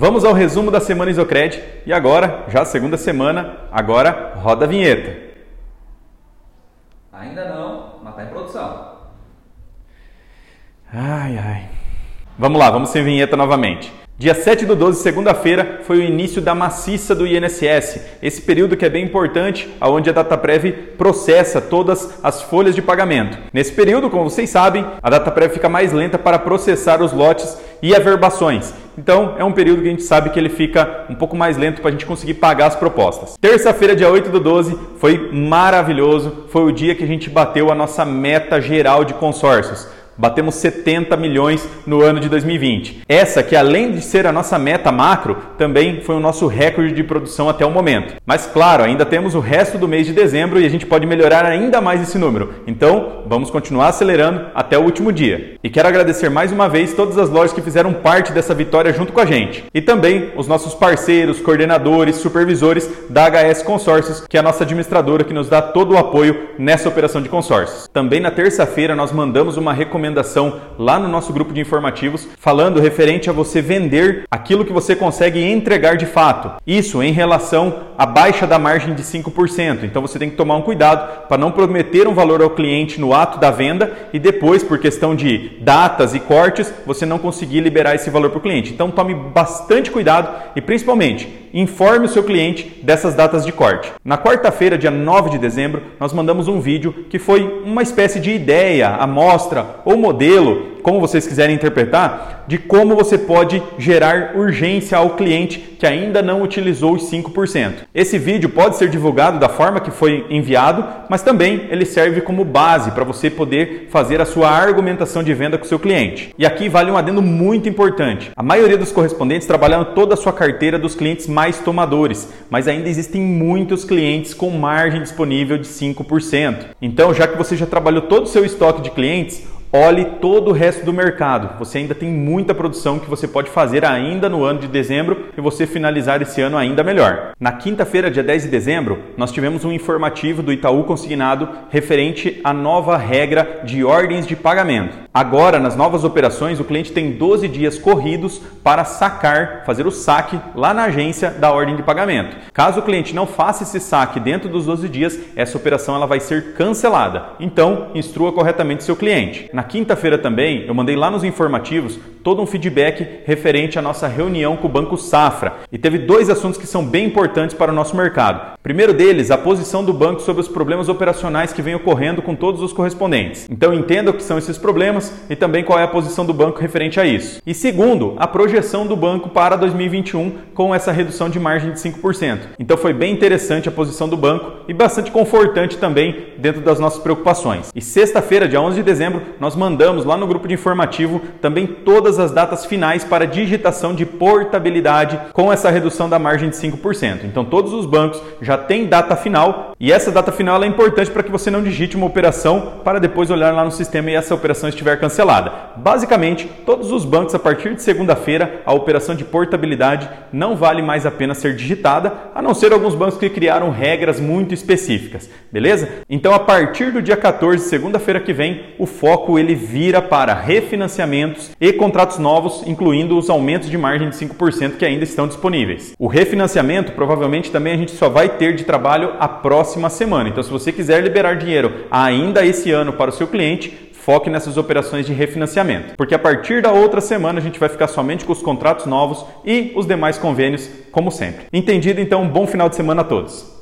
Vamos ao resumo da semana Isocred e agora, já segunda semana, agora roda a vinheta. Ainda não, mas está em produção. Ai, ai. Vamos lá, vamos sem vinheta novamente. Dia 7 do 12, segunda-feira, foi o início da maciça do INSS. Esse período que é bem importante, onde a DataPrev processa todas as folhas de pagamento. Nesse período, como vocês sabem, a DataPrev fica mais lenta para processar os lotes e averbações. Então, é um período que a gente sabe que ele fica um pouco mais lento para a gente conseguir pagar as propostas. Terça-feira, dia 8 do 12, foi maravilhoso. Foi o dia que a gente bateu a nossa meta geral de consórcios. Batemos 70 milhões no ano de 2020. Essa que além de ser a nossa meta macro, também foi o nosso recorde de produção até o momento. Mas claro, ainda temos o resto do mês de dezembro e a gente pode melhorar ainda mais esse número. Então, vamos continuar acelerando até o último dia. E quero agradecer mais uma vez todas as lojas que fizeram parte dessa vitória junto com a gente. E também os nossos parceiros, coordenadores, supervisores da HS Consórcios, que é a nossa administradora que nos dá todo o apoio nessa operação de consórcios. Também na terça-feira nós mandamos uma recomendação recomendação lá no nosso grupo de informativos falando referente a você vender aquilo que você consegue entregar de fato. Isso em relação à baixa da margem de 5%. Então você tem que tomar um cuidado para não prometer um valor ao cliente no ato da venda e depois, por questão de datas e cortes, você não conseguir liberar esse valor para o cliente. Então tome bastante cuidado e principalmente informe o seu cliente dessas datas de corte. Na quarta-feira, dia 9 de dezembro, nós mandamos um vídeo que foi uma espécie de ideia, amostra ou modelo como vocês quiserem interpretar, de como você pode gerar urgência ao cliente que ainda não utilizou os 5%. Esse vídeo pode ser divulgado da forma que foi enviado, mas também ele serve como base para você poder fazer a sua argumentação de venda com o seu cliente. E aqui vale um adendo muito importante. A maioria dos correspondentes trabalham toda a sua carteira dos clientes mais tomadores, mas ainda existem muitos clientes com margem disponível de 5%. Então, já que você já trabalhou todo o seu estoque de clientes, olhe todo o resto do mercado. Você ainda tem muita produção que você pode fazer ainda no ano de dezembro e você finalizar esse ano ainda melhor. Na quinta-feira, dia 10 de dezembro, nós tivemos um informativo do Itaú Consignado referente à nova regra de ordens de pagamento. Agora, nas novas operações, o cliente tem 12 dias corridos para sacar, fazer o saque lá na agência da ordem de pagamento. Caso o cliente não faça esse saque dentro dos 12 dias, essa operação ela vai ser cancelada. Então, instrua corretamente seu cliente. Na quinta-feira também, eu mandei lá nos informativos todo um feedback referente à nossa reunião com o Banco Safra e teve dois assuntos que são bem importantes para o nosso mercado. Primeiro deles, a posição do banco sobre os problemas operacionais que vem ocorrendo com todos os correspondentes. Então entenda o que são esses problemas e também qual é a posição do banco referente a isso. E segundo, a projeção do banco para 2021 com essa redução de margem de 5%. Então foi bem interessante a posição do banco e bastante confortante também dentro das nossas preocupações. E sexta-feira, dia 11 de dezembro, nós mandamos lá no grupo de informativo também todas as datas finais para digitação de portabilidade com essa redução da margem de 5%. Então todos os bancos já têm data final e essa data final é importante para que você não digite uma operação para depois olhar lá no sistema e essa operação estiver cancelada. Basicamente, todos os bancos a partir de segunda-feira a operação de portabilidade não vale mais a pena ser digitada, a não ser alguns bancos que criaram regras muito específicas, beleza? Então a partir do dia 14, segunda-feira que vem, o foco ele vira para refinanciamentos e contratos novos, incluindo os aumentos de margem de 5% que ainda estão disponíveis. O refinanciamento provavelmente também a gente só vai ter de trabalho a próxima semana. Então, se você quiser liberar dinheiro ainda esse ano para o seu cliente, foque nessas operações de refinanciamento, porque a partir da outra semana a gente vai ficar somente com os contratos novos e os demais convênios, como sempre. Entendido? Então, um bom final de semana a todos.